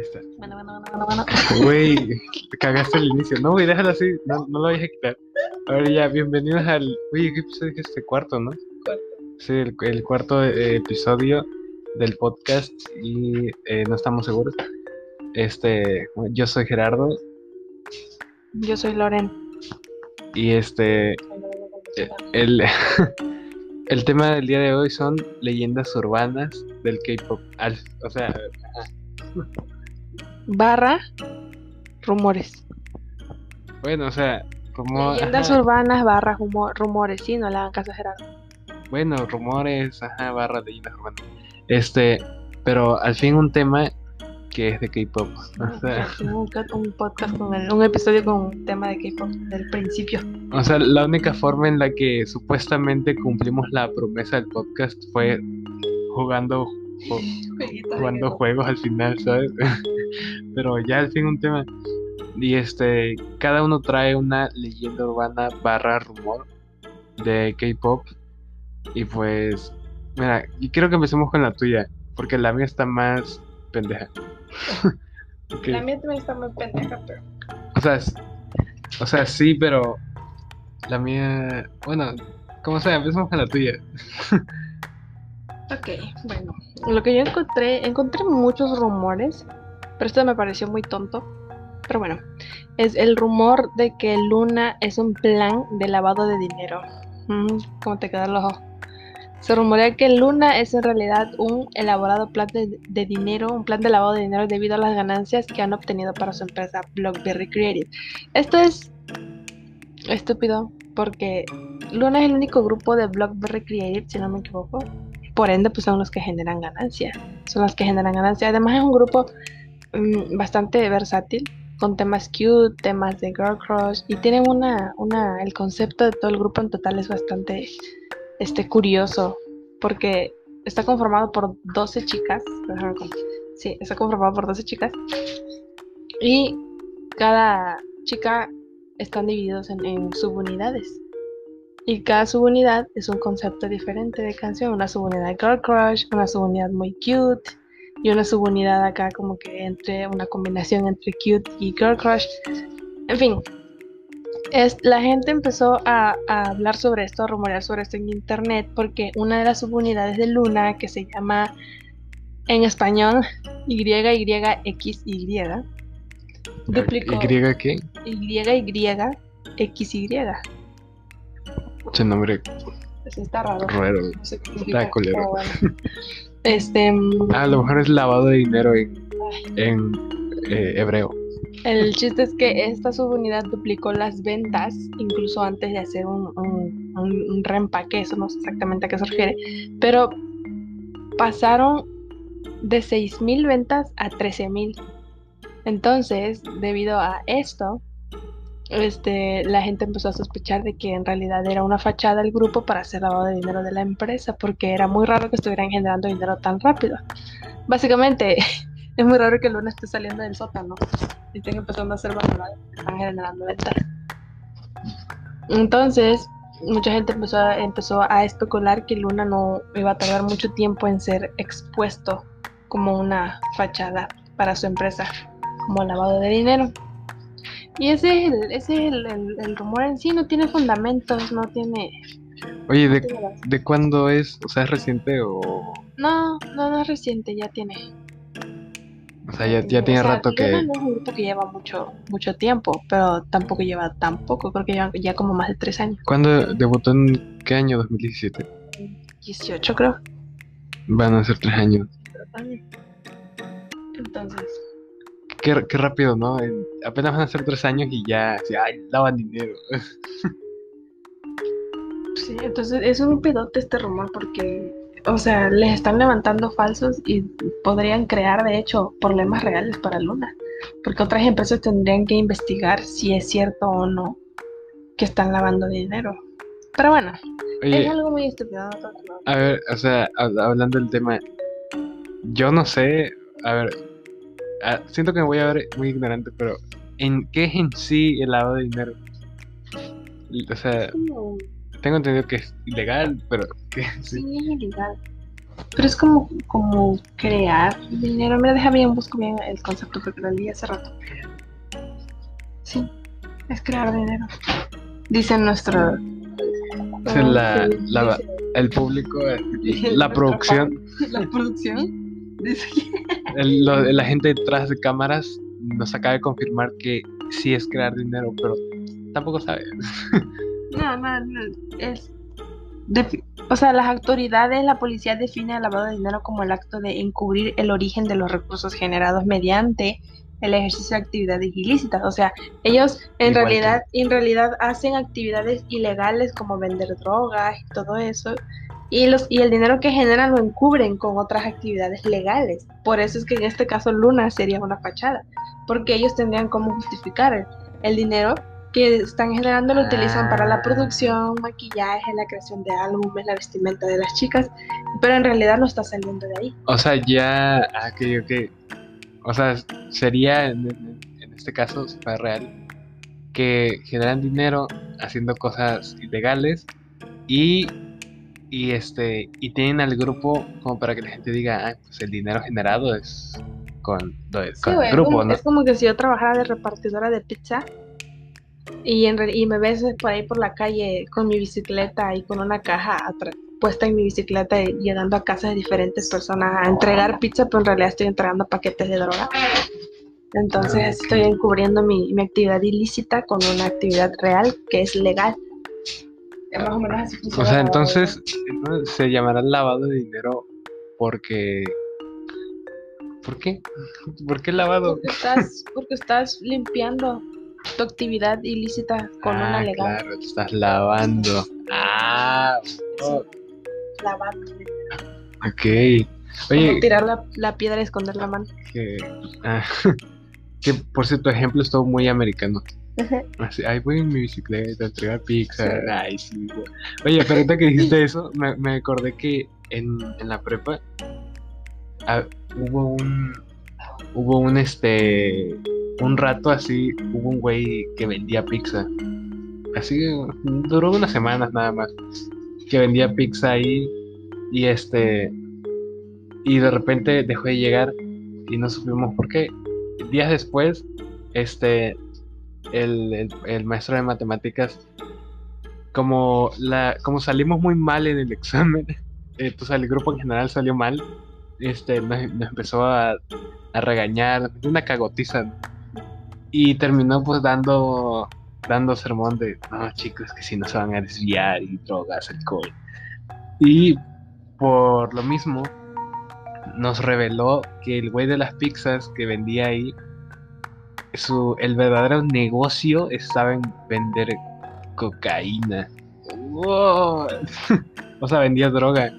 Está. Bueno, bueno, bueno, bueno, bueno. Güey, te cagaste el inicio. No, güey, déjalo así. No, no lo vayas a quitar. A ver, ya, bienvenidos al. Oye, ¿qué episodio es este? Cuarto, ¿no? Cuarto. Sí, el, el cuarto eh, episodio del podcast y eh, no estamos seguros. Este, yo soy Gerardo Yo soy Loren. y este, eh, el, el tema del día de hoy son leyendas urbanas del K-pop. O sea, Barra rumores. bueno, o sea, como. Leyendas ajá, urbanas barra humo- rumores. Sí, no le hagan caso a Gerardo. Bueno, rumores, ajá, barra leyendas urbanas. Este, pero al fin un tema que es de K-pop. O sea, un, un podcast con el- un episodio con un tema de K-pop del principio. o sea, la única forma en la que supuestamente cumplimos la promesa del podcast fue jugando ju- jugando juegos al final, ¿sabes? Pero ya al fin un tema. Y este, cada uno trae una leyenda urbana barra rumor de K-pop. Y pues, mira, y quiero que empecemos con la tuya, porque la mía está más pendeja. La mía también está muy pendeja, pero. O sea, es- o sea, sí, pero la mía, bueno, como sea, empecemos con la tuya. Ok, bueno. Lo que yo encontré, encontré muchos rumores, pero esto me pareció muy tonto. Pero bueno, es el rumor de que Luna es un plan de lavado de dinero. Mm, ¿Cómo te queda el ojo? Se rumorea que Luna es en realidad un elaborado plan de, de dinero, un plan de lavado de dinero debido a las ganancias que han obtenido para su empresa Blockberry Creative. Esto es estúpido porque Luna es el único grupo de Blockberry Creative, si no me equivoco, por ende pues son los que generan ganancia son los que generan ganancia además es un grupo mm, bastante versátil con temas cute temas de girl crush y tienen una una el concepto de todo el grupo en total es bastante este curioso porque está conformado por 12 chicas sí está conformado por 12 chicas y cada chica están divididos en subunidades y cada subunidad es un concepto diferente de canción. Una subunidad girl crush, una subunidad muy cute y una subunidad acá como que entre una combinación entre cute y girl crush. En fin, es, la gente empezó a, a hablar sobre esto, a rumorear sobre esto en internet porque una de las subunidades de Luna que se llama en español YYXY duplicó ¿Y qué? YYXY. Ese nombre Pues está raro. raro. No sé Está bueno. Este, mm, Ah, a lo mejor es lavado de dinero en, en eh, hebreo. el chiste es que esta subunidad duplicó las ventas incluso antes de hacer un, un, un- un reempaque, eso no sé exactamente a qué se refiere, pero pasaron de 6.000 ventas a 13.000. Entonces, debido a esto, este, la gente empezó a sospechar de que en realidad era una fachada del grupo para hacer lavado de dinero de la empresa, porque era muy raro que estuvieran generando dinero tan rápido. Básicamente, es muy raro que Luna esté saliendo del sótano y estén empezando a hacer están generando ventas. Entonces, mucha gente empezó a, empezó a especular que Luna no iba a tardar mucho tiempo en ser expuesto como una fachada para su empresa, como lavado de dinero. Y ese es, el, ese es el, el- el rumor en sí, no tiene fundamentos, no tiene... Oye, no ¿de, tiene de cuándo es? O sea, ¿es reciente o...? No, no, no es reciente, ya tiene. O sea, ya, ya O tiene sea, rato que... no es un que lleva mucho, mucho tiempo, pero tampoco lleva tan poco, creo que lleva ya como más de tres años. ¿Cuándo debutó en qué año? ¿2017? 18 creo. Van a ser tres años. Entonces, Qué, qué rápido, ¿no? En- apenas van a ser tres años y ya... así, ¡Ay, lavan dinero! sí, entonces es un pedote este rumor porque, o sea, les están levantando falsos y podrían crear, de hecho, problemas reales para Luna. Porque otras empresas tendrían que investigar si es cierto o no que están lavando dinero. Pero bueno, es algo muy estúpido. no tanto, no. a ver, o sea, hab- hablando del tema... Yo no sé... A ver... ah, siento que me voy a ver muy ignorante, pero... ¿En qué es en sí el lavado de dinero? O sea, Como- tengo entendido que es ilegal, pero... ¿qué? Sí. Sí, es ilegal. Pero es como, como crear dinero. Me deja bien, busco bien el concepto porque lo leí hace rato. Sí, es crear dinero. Dice nuestro. Dice la, la, el público, eh, la producción. La producción. Dice el, lo, la gente detrás de cámaras nos acaba de confirmar que sí es crear dinero, pero tampoco sabe. No, no, no. Es. o sea, las autoridades, la policía define el lavado de dinero como el acto de encubrir el origen de los recursos generados mediante el ejercicio de actividades ilícitas. O sea, ellos en realidad, en realidad hacen actividades ilegales como vender drogas y todo eso. Y, los, y el dinero que generan lo encubren con otras actividades legales. Por eso es que en este caso Luna sería una fachada, porque ellos tendrían como justificar el, dinero que están generando lo utilizan para la ah. producción, maquillaje, la creación de álbumes, la vestimenta de las chicas, pero en realidad no está saliendo de ahí. O sea, ya, ah, que o sea, sería en, este caso super real que generan dinero haciendo cosas ilegales y y este y tienen al grupo como para que la gente diga ah, pues el dinero generado es con, el grupo ¿no? es como que si yo trabajara de repartidora de pizza y, en, y me ves por ahí por la calle con mi bicicleta y con una caja puesta en mi bicicleta y llegando a casa de diferentes personas a entregar pizza, pero en realidad estoy entregando paquetes de droga. Entonces ah, estoy encubriendo mi, mi actividad ilícita con una actividad real que es legal. Más o menos así O sea, entonces se llamará lavado de dinero porque ¿Por qué? ¿Por qué lavado? Porque estás, porque estás limpiando tu actividad ilícita con una ah, legal. Claro, te estás lavando. Ah, oh. lavando. Ok. Oye, tirar la, la, piedra y esconder la mano. Que, ah, que por cierto, ejemplo, es todo muy americano. Así, ay, voy en mi bicicleta a entregar pizza. Ay, sí. Oye, pero ahorita que dijiste eso, me, me acordé que en, en la prepa ah, hubo un. Hubo un este. Un rato así, hubo un güey que vendía pizza. Así duró unas semanas nada más. Que vendía pizza ahí. Y este. Y de repente dejó de llegar. Y no supimos por qué. Días después, este el, el, maestro de matemáticas, como, la, como salimos muy mal en el examen, pues el grupo en general salió mal, este, nos, empezó a, a regañar, una cagotiza, y terminó pues dando, dando sermón de, no chicos, que si no se van a desviar y drogas, alcohol. Y por lo mismo, nos reveló que el güey de las pizzas que vendía ahí su, el verdadero negocio estaba en vender cocaína. o sea, vendía droga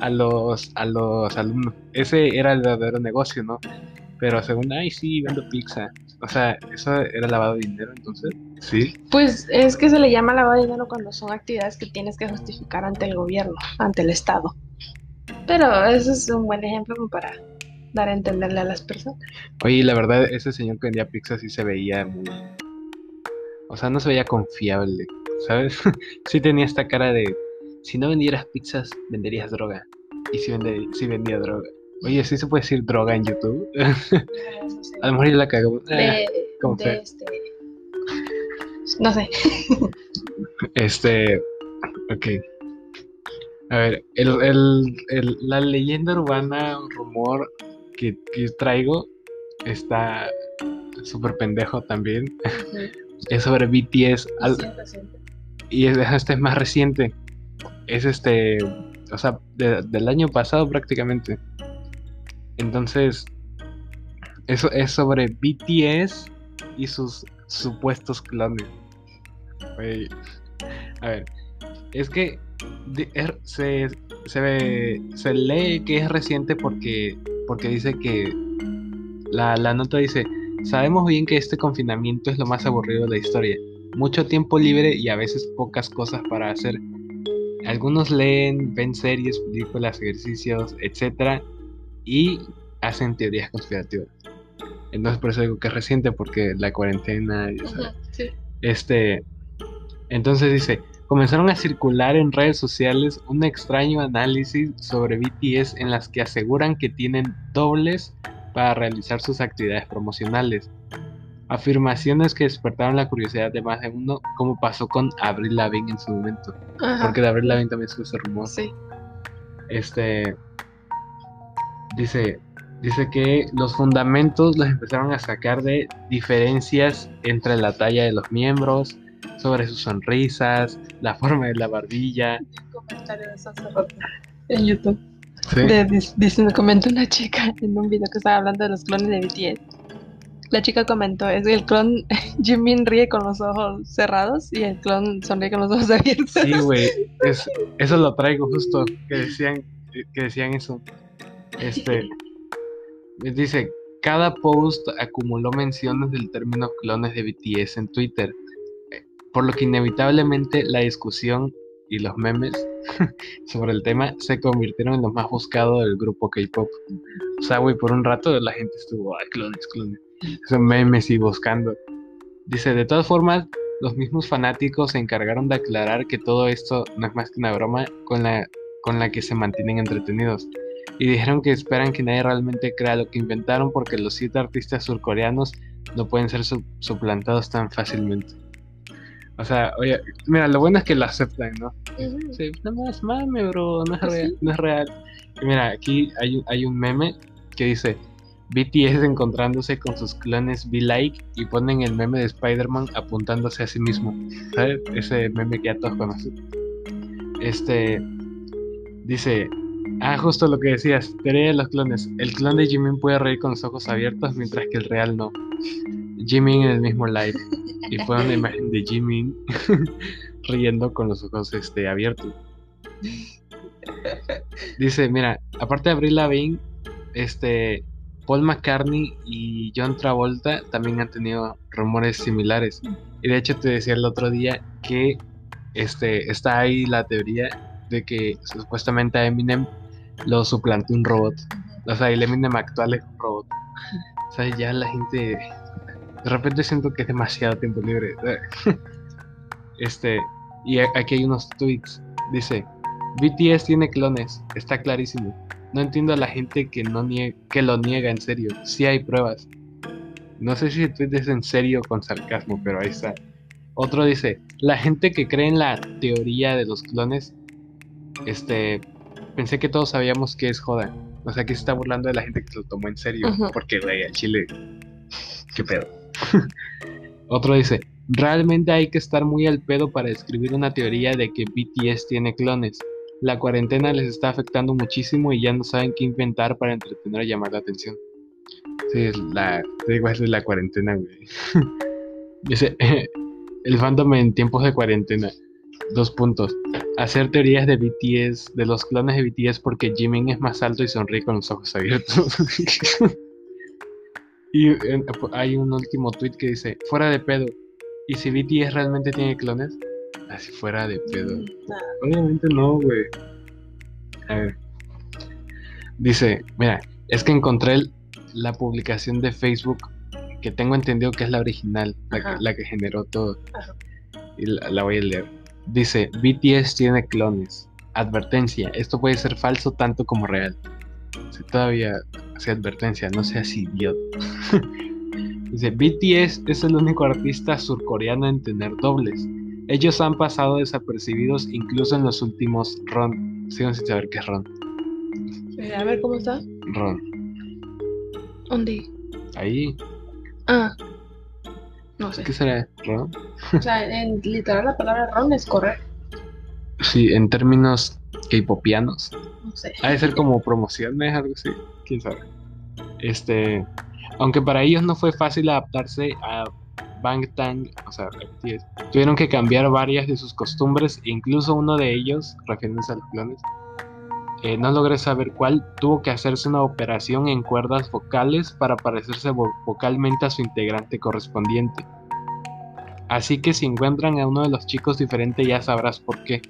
a los, a los alumnos. Ese era el verdadero negocio, ¿no? Pero según, ay, sí, vendo pizza. O sea, eso era lavado de dinero, entonces, ¿sí? Pues es que se le llama lavado de dinero cuando son actividades que tienes que justificar ante el gobierno, ante el Estado. Pero eso es un buen ejemplo para dar a entenderle a las personas. Oye, la verdad, ese señor que vendía pizzas sí se veía muy. O sea, no se veía confiable, ¿sabes? sí tenía esta cara de. Si no vendieras pizzas, venderías droga. Y si, vende, si vendía droga. Oye, ¿sí se puede decir droga en YouTube? a lo mejor ya la cago. De, ¿Cómo de este... No sé. este. Ok. A ver, el, el, el, la leyenda urbana, rumor que, traigo está súper pendejo también. es sobre BTS. y este es más reciente. Es este, o sea, del año pasado prácticamente. Entonces, eso es sobre BTS y sus supuestos clones. A ver, es que er, se, se, ve, se lee que es reciente porque porque dice que la, nota dice, sabemos bien que este confinamiento es lo más aburrido de la historia. Mucho tiempo libre y a veces pocas cosas para hacer. Algunos leen, ven series, películas, ejercicios, etc. Y hacen teorías conspirativas. Entonces por eso digo que es reciente porque la cuarentena... Este, entonces dice, comenzaron a circular en redes sociales un extraño análisis sobre BTS en las que aseguran que tienen dobles para realizar sus actividades promocionales. Afirmaciones que despertaron la curiosidad de más de uno, como pasó con Avril Lavigne en su momento. Porque de Avril Lavigne también se ese rumor. Sí. Este dice dice que los fundamentos los empezaron a sacar de diferencias entre la talla de los miembros, sobre sus sonrisas, la forma de la barbilla. en YouTube. ¿Sí? comentó una chica en un video que estaba hablando de los clones de BTS. La chica comentó, es el clon Jimin ríe con los ojos cerrados y el clon sonríe con los ojos abiertos. Sí, güey, eso lo traigo justo, que decían, que decían eso. Este, dice, cada post acumuló menciones del término clones de BTS en Twitter por lo que inevitablemente la discusión y los memes sobre el tema se convirtieron en lo más buscado del grupo K-pop. O sea, güey, por un rato la gente estuvo, ay, clones, clones. Son memes y buscando. Dice, de todas formas, los mismos fanáticos se encargaron de aclarar que todo esto no es más que una broma con la, con la que se mantienen entretenidos. Y dijeron que esperan que nadie realmente crea lo que inventaron porque los siete artistas surcoreanos no pueden ser suplantados tan fácilmente. O sea, oye, mira, lo bueno es que lo aceptan, ¿no? Sí, nada más mame, bro, no es, pues real, no es real. mira, aquí hay, hay un meme que dice BTS encontrándose con sus clones Be Like y ponen el meme de Spider-Man apuntándose a sí mismo. ¿Sabes? Ese meme que ya todos conocen. Este dice, ah, justo lo que decías, teoría de los clones. El clon de Jimin puede reír con los ojos abiertos mientras que el real no. Jimin en el mismo live. Y fue una imagen de Jimin riendo con los ojos este, abiertos. Dice, mira, aparte de Avril Lavigne, este, Paul McCartney y John Travolta también han tenido rumores similares. Y de hecho te decía el otro día que este, está ahí la teoría de que supuestamente a Eminem lo suplantó un robot. O sea, el Eminem actual es un robot. O sea, ya la gente de repente siento que es demasiado tiempo libre. Este, y aquí hay unos tweets. Dice, BTS tiene clones, está clarísimo. No entiendo a la gente que, no que lo niega en serio. Sí hay pruebas. No sé si el tweet es en serio con sarcasmo, pero ahí está. Otro dice, la gente que cree en la teoría de los clones, este, pensé que todos sabíamos que es joda. O sea, que se está burlando de la gente que lo tomó en serio. Porque, güey, el Chile, qué pedo. Otro dice, realmente hay que estar muy al pedo para escribir una teoría de que BTS tiene clones. La cuarentena les está afectando muchísimo y ya no saben qué inventar para entretener y llamar la atención. Sí, la, digo, es la cuarentena. Dice, el fandom en tiempos de cuarentena. Dos puntos. Hacer teorías de BTS, de los clones de BTS porque Jimin es más alto y sonríe con los ojos abiertos. Y hay un último tweet que dice, fuera de pedo. ¿Y si BTS realmente tiene clones? Así fuera de pedo. Mm, Obviamente no, güey. A ver. Dice, mira, es que encontré la publicación de Facebook que tengo entendido que es la original, la, que, generó todo. Y la voy a leer. Dice, BTS tiene clones. Advertencia, esto puede ser falso tanto como real todavía hace advertencia, no seas idiota. Dice, BTS es el único artista surcoreano en tener dobles. Ellos han pasado desapercibidos incluso en los últimos Ron. Sigo sin saber qué es Ron. Eh, a ver, ¿cómo está? Ron. ¿Dónde? Ahí. Ah. No sé. ¿Qué será? ¿Ron? O sea, en literal la palabra Ron es correr. Sí, en términos K-popianos. Sé. Ha de ser como promociones, algo así. Quién sabe. Este. Aunque para ellos no fue fácil adaptarse a Bangtan, o sea, tuvieron que cambiar varias de sus costumbres, incluso uno de ellos, refiriéndose a los clones, eh, no logré saber cuál, tuvo que hacerse una operación en cuerdas vocales para parecerse vocalmente a su integrante correspondiente. Así que si encuentran a uno de los chicos diferente ya sabrás por qué.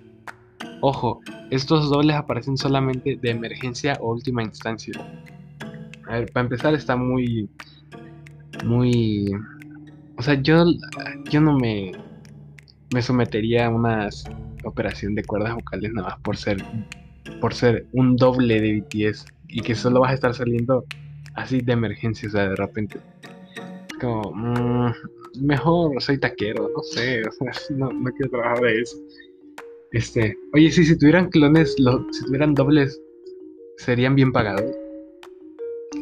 Ojo, estos dobles aparecen solamente de emergencia o última instancia. A ver, para empezar está muy... Muy... O sea, yo, yo no me, me sometería a unas operación de cuerdas vocales nada más por ser por ser un doble de BTS y que solo vas a estar saliendo así de emergencia, o sea, de repente. Como, mm, mejor soy taquero, no sé, o sea, no quiero trabajar de eso. Este, oye, sí, si tuvieran clones, lo, si tuvieran dobles, ¿serían bien pagados?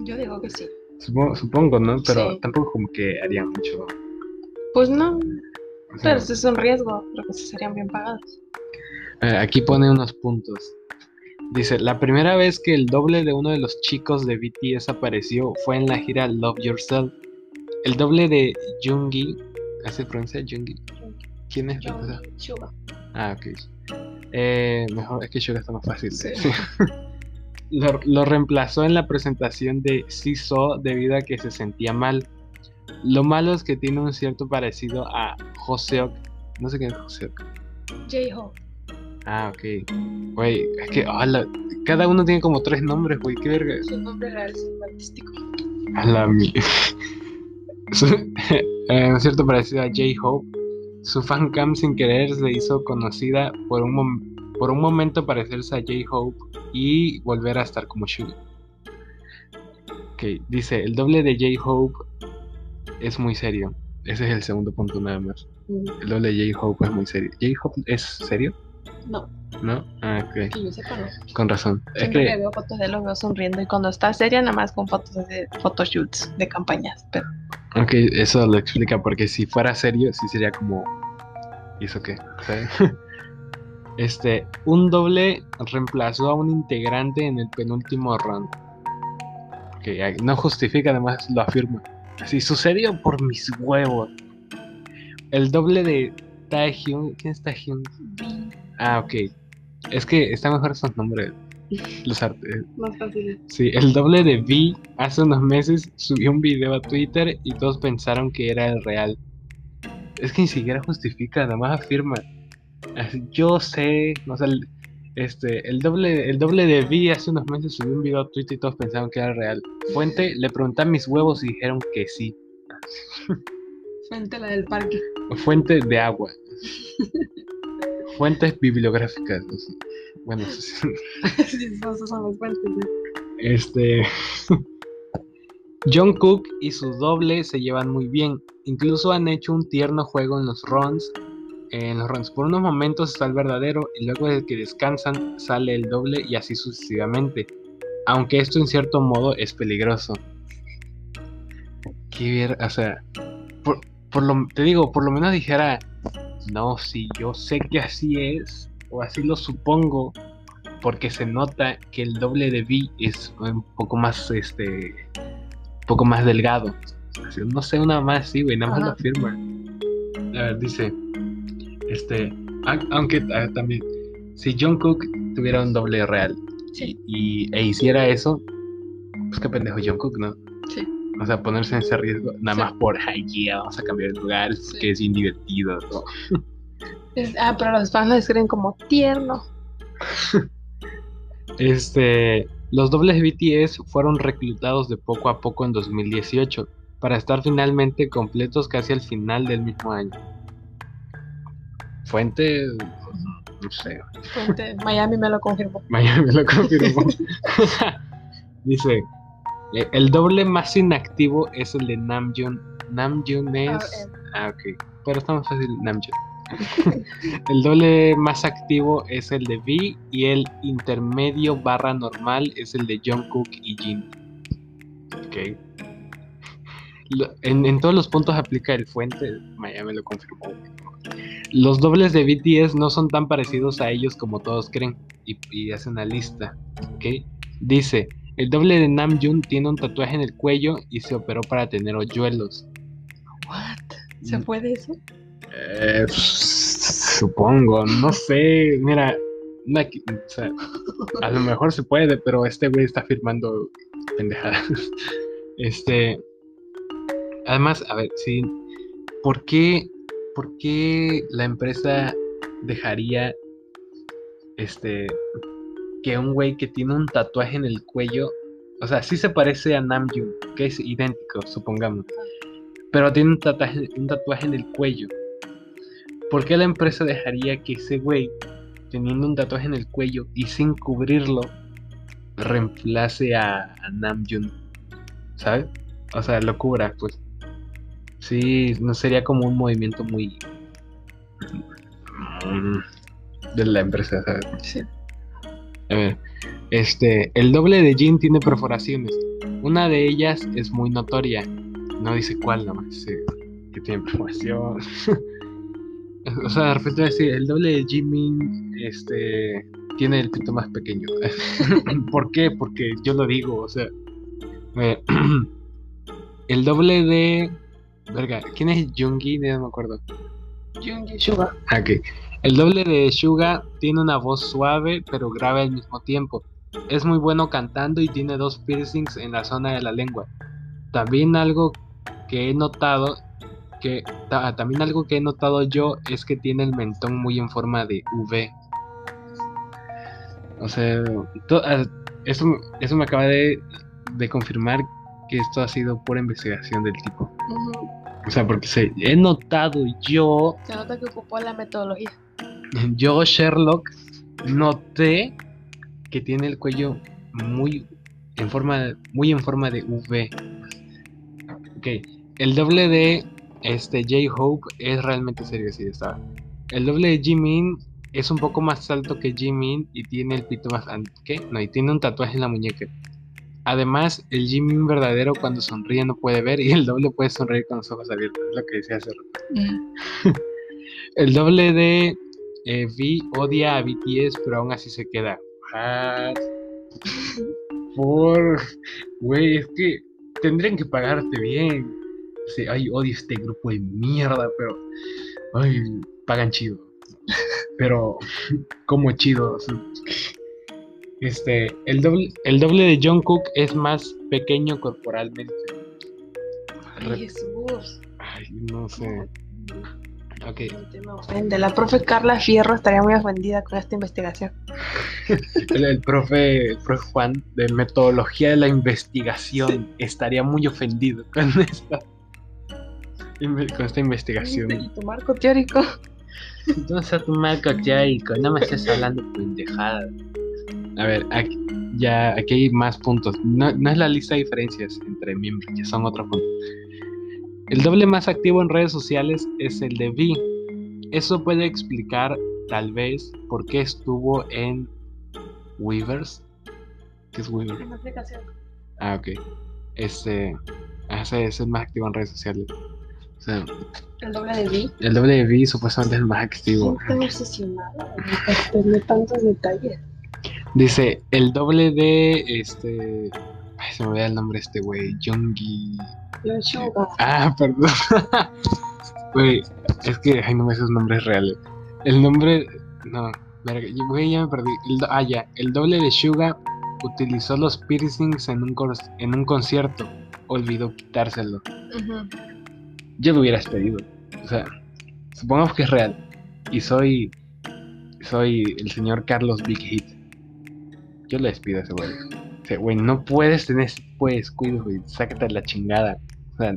Yo digo que sí. Supongo, supongo ¿no? Pero Sí. tampoco como que harían mucho. Pues no, o sea, pero eso es un riesgo, pero que sí serían bien pagados. Eh, aquí pone unos puntos. Dice, la primera vez que el doble de uno de los chicos de BTS apareció fue en la gira Love Yourself. El doble de Jungi, ¿así se pronuncia Jungi? ¿Quién es? Yo, Suga. Ah, ok. Eh, mejor, es que Suga está más fácil. Sí. lo, lo reemplazó en la presentación de Siso debido a que se sentía mal. Lo malo es que tiene un cierto parecido a Joseok. No sé quién es Joseok. J-Hope. Ah, ok. Güey, es que hola, cada uno tiene como tres nombres, güey, qué verga. Su nombre real es artístico. A la eh, un cierto parecido a J-Hope. Su fancam sin querer se hizo conocida por un, mom- por un momento parecerse a J-Hope y volver a estar como Suga. Ok, dice, el doble de J-Hope es muy serio. Ese es el segundo punto nada más. El doble de J-Hope es muy serio. ¿J-Hope es serio? No, ¿No? Ah, ok. que yo sepa no. Con razón. Es Siempre que que, veo fotos de él lo veo sonriendo y cuando está seria nada más con fotos de photoshoots de campañas. Pero ok, eso lo explica, porque si fuera serio, sí sería como. ¿Y eso qué? ¿Sabes? Este, un doble reemplazó a un integrante en el penúltimo round. Que no justifica, además lo afirma. Así sucedió por mis huevos. El doble de Taehyung. ¿Quién es Taehyung? Ah, ok. Es que están mejor esos nombres. Los artes. más fácil. Sí, el doble de V hace unos meses subió un video a Twitter y todos pensaron que era el real. Es que ni siquiera justifica, nada más afirma. Yo sé, o sea, el, este, el doble, el doble de V hace unos meses subió un video a Twitter y todos pensaron que era real. Fuente, le pregunté a mis huevos y dijeron que sí. Frente a la del parque. Fuente de agua. Fuentes bibliográficas. Bueno, son los fuentes. Este. John Cook y su doble se llevan muy bien. Incluso han hecho un tierno juego en los runs. En los runs. Por unos momentos está el verdadero y luego de que descansan sale el doble y así sucesivamente. Aunque esto en cierto modo es peligroso. Qué ver, o sea, por, por lo, te digo, por lo menos dijera, no, si yo sé que así es, o así lo supongo, porque se nota que el doble de V es un poco más, este, un poco más delgado. No sé, una más así, güey, nada más lo afirma. A ver, dice, este, aunque también, si John Cook tuviera un doble real Sí. y, e hiciera eso, pues qué pendejo John Cook, ¿no? Sí. O sea, ponerse en ese riesgo, nada Sí. más por, ay, yeah, vamos a cambiar de lugar, Sí. que es divertido. ¿no? Es- ah, pero los fans lo describen como tierno. Este, los dobles BTS fueron reclutados de poco a poco en 2018 para estar finalmente completos casi al final del mismo año. Fuente, no sé, Fuente, Miami me lo confirmó. Miami me lo confirmó. Dice, "Eh, el doble más inactivo es el de Namjoon. Namjoon es... Ah, ok. Pero está más fácil Namjoon. el doble más activo es el de V y el intermedio barra normal es el de Jungkook y Jin. Ok. En, en todos los puntos aplica el fuente, Miami lo confirmó. Los dobles de BTS no son tan parecidos a ellos como todos creen y, y hace una lista. ¿ok? Dice, el doble de Namjoon tiene un tatuaje en el cuello y se operó para tener hoyuelos. What? ¿Se Mm. puede eso? Eh, supongo, no sé, mira, o sea, a lo mejor se puede, pero este güey está firmando pendejadas. Este, además, a ver, sí, ¿por qué, por qué la empresa dejaría, este, que un güey que tiene un tatuaje en el cuello, o sea, sí se parece a Namjoon, que es idéntico, supongamos, pero tiene un tatuaje, un tatuaje en el cuello. ¿Por qué la empresa dejaría que ese güey teniendo un tatuaje en el cuello y sin cubrirlo, reemplace a, a Namjoon. ¿Sabes? O sea, lo cubra, pues. Sí, no sería como un movimiento muy. mm, de la empresa, ¿sabes? Sí. A ver, este, el doble de Jin tiene perforaciones. Una de ellas es muy notoria. No dice cuál nomás, dice que tiene perforación. o sea, de repente va a decir, el doble de Jimin, este, tiene el pito más pequeño. ¿Por qué? Porque yo lo digo, o sea. eh, el doble de. Verga, ¿quién es Jungi? No me acuerdo. Jungi Suga. Ah, ok. El doble de Suga tiene una voz suave pero grave al mismo tiempo. Es muy bueno cantando y tiene dos piercings en la zona de la lengua. También algo que he notado que ta- también algo que he notado yo es que tiene el mentón muy en forma de V. O sea, to- eso, eso me acaba de, de confirmar que esto ha sido pura investigación del tipo. O sea, porque se, he notado yo Se nota que ocupó la metodología. Yo, Sherlock, noté que tiene el cuello muy en forma, muy en forma de V. Ok, el doble de este J-Hope es realmente serio, sí, está. El doble de Jimin es un poco más alto que Jimin y tiene el pito más ¿Qué? No, y tiene un tatuaje en la muñeca. Además, el Jimin verdadero cuando sonríe no puede ver y el doble puede sonreír con los ojos abiertos, es lo que decía hace rato. El doble de eh, V odia a BTS, pero aún así se queda. What? Por. Güey, es que tendrían que pagarte bien. Sí, ay, odio este grupo de mierda, pero. Ay, pagan chido. Pero, como chido. Este, el doble, el doble de Jungkook es más pequeño corporalmente. Ay, Jesús. Ay, no sé. Ok. No te me ofende. La profe Carla Fierro estaría muy ofendida con esta investigación. El, el profe, el profe Juan de metodología de la investigación estaría muy ofendido con esta, con esta investigación. Y tu marco teórico. Entonces tu marco teórico, no me estés hablando pendejada. A ver, aquí, ya aquí hay más puntos. No, no es la lista de diferencias entre miembros, ya son otros puntos. El doble más activo en redes sociales es el de V. Eso puede explicar, tal vez, por qué estuvo en Weavers. ¿Qué es Weavers? Una aplicación. Ah, ok. Este. ah, Ese es el más activo en redes sociales. O sea, El doble de Vi. el doble de V supuestamente es el más activo. Estoy obsesionada tantos detalles. Dice, el doble de este. Se me olvida el nombre de este güey. Jongi. Lo Suga. Ah, perdón. Güey, es que ay, no me sé sus nombres reales. El nombre. No, güey, ya me perdí. El ah, ya. El doble de Suga utilizó los piercings en un, cor- en un concierto. Olvidó quitárselo. Ujú. Yo lo hubieras pedido. O sea, supongamos que es real. Y soy. Soy el señor Carlos Big Hit. Yo le despido a ese güey. O sea, güey, no puedes tener ese de descuido, güey. Sácate la chingada. O sea,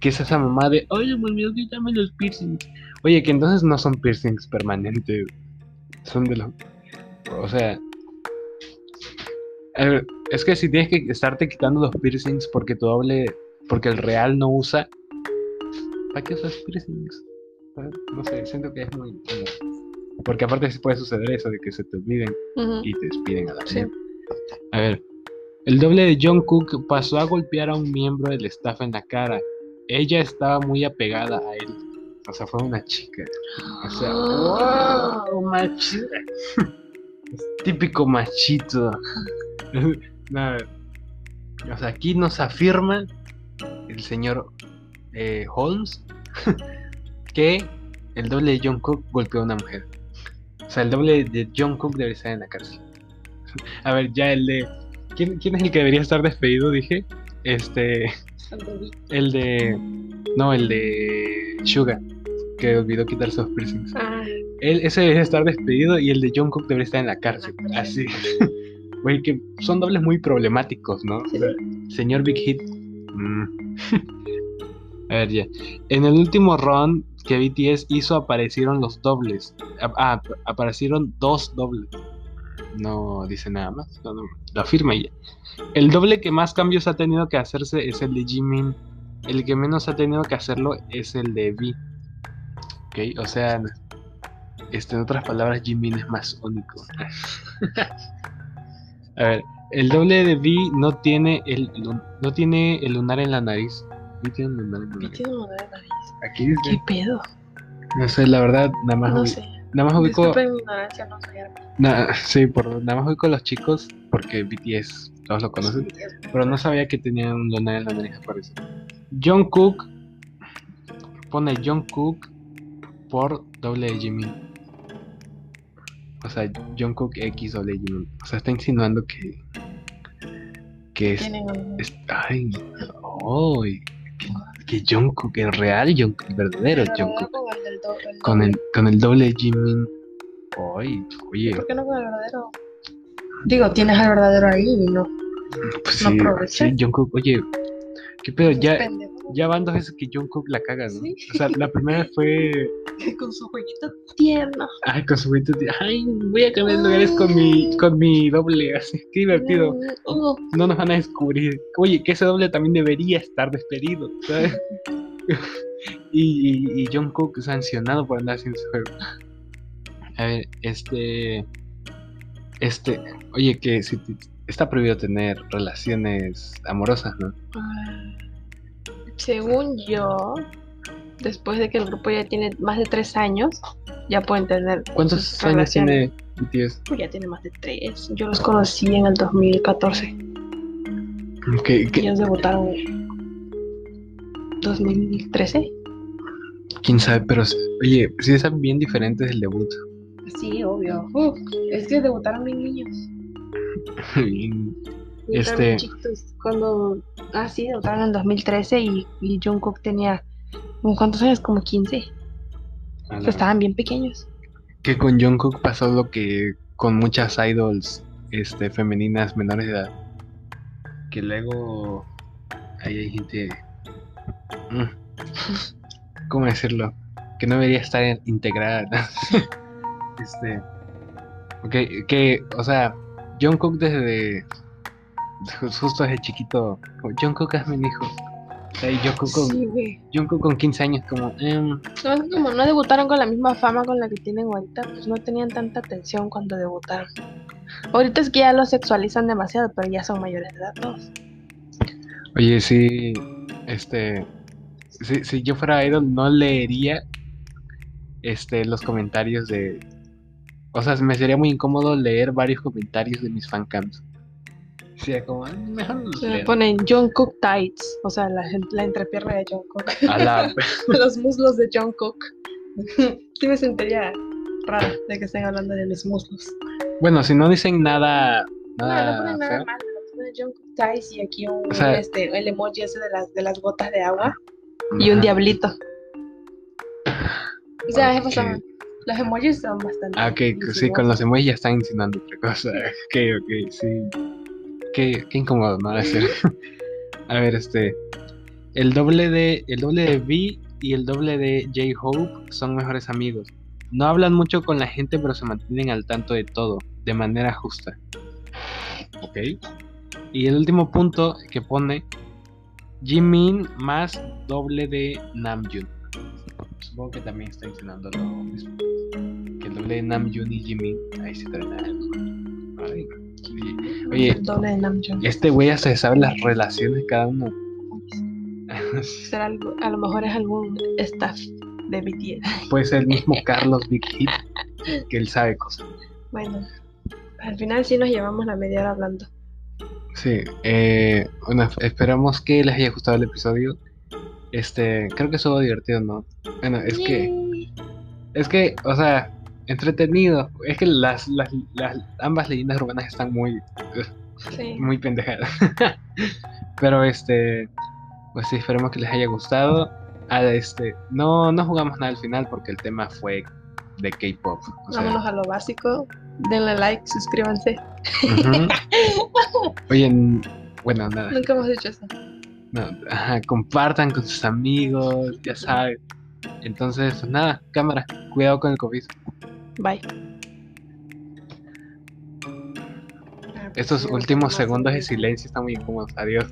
¿qué es esa mamá de. Oye, me olvidó quitarme los piercings? Oye, que entonces no son piercings permanentes. Son de los. O sea. ver, es que si tienes que estarte quitando los piercings porque tu doble. Porque el real no usa. ¿Para qué usas piercings? No sé, siento que es muy. Porque aparte sí puede suceder eso de que se te olviden y te despiden a la Sí. A ver, el doble de John Cook pasó a golpear a un miembro del staff en la cara. Ella estaba muy apegada a él. O sea, fue una chica. O sea, wow, machista. Es típico machito. Nada. O sea, aquí nos afirma el señor eh, Holmes que el doble de John Cook golpeó a una mujer. O sea, el doble de John Cook debería estar en la cárcel. A ver, ya el de. ¿Quién, quién es el que debería estar despedido? Dije. Este. El de. No, el de. Suga. Que olvidó quitarse los piercings. Ah, Él, ese debería estar despedido y el de John Cook debería estar en la cárcel. Ah, Así. Güey, que son dobles muy problemáticos, ¿no? Sí. Señor Big Hit. mm. A ver, ya. En el último round, que BTS hizo aparecieron los dobles. Ah, aparecieron dos dobles. No dice nada más, no, no, lo afirma ella. El doble que más cambios ha tenido que hacerse es el de Jimin. El que menos ha tenido que hacerlo es el de V. Ok, o sea, este, en otras palabras, Jimin es más único. A ver, el doble de V no tiene el no tiene el lunar en la nariz. V tiene un lunar en la nariz. tiene un lunar en la nariz. Aquí dice. ¿Qué pedo? No sé, la verdad, nada más. No sé. Nada más ubico. ignorancia, no soy Nah, sí, por, nada más ubico a los chicos porque BTS todos lo conocen. Pero no sabía que tenía un lunar en la nariz, parece. John Cook pone John Cook por doble de Jimmy. O sea, John Cook X doble de Jimmy. O sea, está insinuando que. Que es. es ay, ay, que, que Cook el real John el verdadero Cook Con el, con el doble Jimmy. Ay, oye. ¿Por qué no con el verdadero? Digo, tienes al verdadero ahí y no. Pues no sí, sí, Cook, oye, ¿qué pedo? Ya, ya van dos veces que Jungkook la caga, ¿no? O sea, la primera fue. con su jueguito tierno. Ay, con su jueguito tierno. Ay, voy a cambiar lugares con mi, con mi doble. Así, qué divertido. Oh. No nos van a descubrir. Oye, que ese doble también debería estar despedido, ¿sabes? y, y, y Jungkook sancionado por andar sin su juego. A ver, este. Este. Oye, que si está prohibido tener relaciones amorosas, ¿no? Ah según yo, después de que el grupo ya tiene más de tres años, ya pueden tener. ¿Cuántos años tiene BTS? Pues ya tiene más de tres. Yo los conocí en el 2014. Okay, Ellos debutaron en 2013. Quién sabe, pero oye, sí están bien diferentes del debut. Sí, obvio. es que debutaron bien niños. Este. Cuando. Ah, sí, en 2013 y, y Jungkook tenía. ¿Cuántos años? Como 15. estaban bien pequeños. Que con Jungkook pasó lo que con muchas idols este, femeninas menores de edad. Que luego. Ahí hay gente. Mm, ¿Cómo decirlo? Que no debería estar integrada. este. Ok, que, o sea, Jungkook desde justo desde chiquito, John Cook es mi hijo. Y con, 15 años, como, em, como no debutaron con la misma fama con la que tienen ahorita, pues no tenían tanta atención cuando debutaron. Ahorita es que ya lo sexualizan demasiado, pero ya son mayores de edad todos. Oye, sí, este, si, si yo fuera idol, no leería este, los comentarios de... O sea, me sería muy incómodo leer varios comentarios de mis fancams. Sí, como, mejor Se ponen John Cook tights, o sea, la, la entrepierna de John Cook. Los muslos de John Cook. sí me sentiría raro de que estén hablando de mis muslos. Bueno, si no dicen nada. nada no, no ponen nada malo. Ponen John Cook tights y aquí un, este, el emoji ese de las, de las gotas de agua y un diablito. O sea, okay. los emojis son bastante. Ah, ok, sí, con los emojis ya están insinuando otra cosa. Ok, ok, sí qué, incómodo, ¿no? a ver, este. El doble de. El doble de V y el doble de J-Hope son mejores amigos. No hablan mucho con la gente, pero se mantienen al tanto de todo, de manera justa. Ok. Y el último punto que pone Jimin más doble de Namjoon. Supongo que también está mencionando lo mismo. Que el doble de Namjoon y Jimin. Ahí traen algo. Ay. Oye, este güey ya se sabe las relaciones de cada uno. a lo mejor es algún staff de BTS. Puede ser el mismo Carlos Big Hit, que él sabe cosas. Bueno, al final sí nos llevamos la media hora hablando. Sí, eh, bueno, esperamos que les haya gustado el episodio. Este, creo que estuvo divertido, ¿no? Bueno, es que, es que, o sea, entretenido. Es que las, las, ambas leyendas urbanas están muy, muy pendejadas. Pero este, pues sí, esperemos que les haya gustado. A este, no, no jugamos nada al final porque el tema fue de K-pop. Vámonos a lo básico. Denle like, suscríbanse. Oye, bueno, nada. Nunca hemos dicho eso. compartan con sus amigos, ya saben. Entonces, pues nada, cámara, cuidado con el COVID. Bye. Estos últimos segundos de silencio están muy incómodos. Adiós.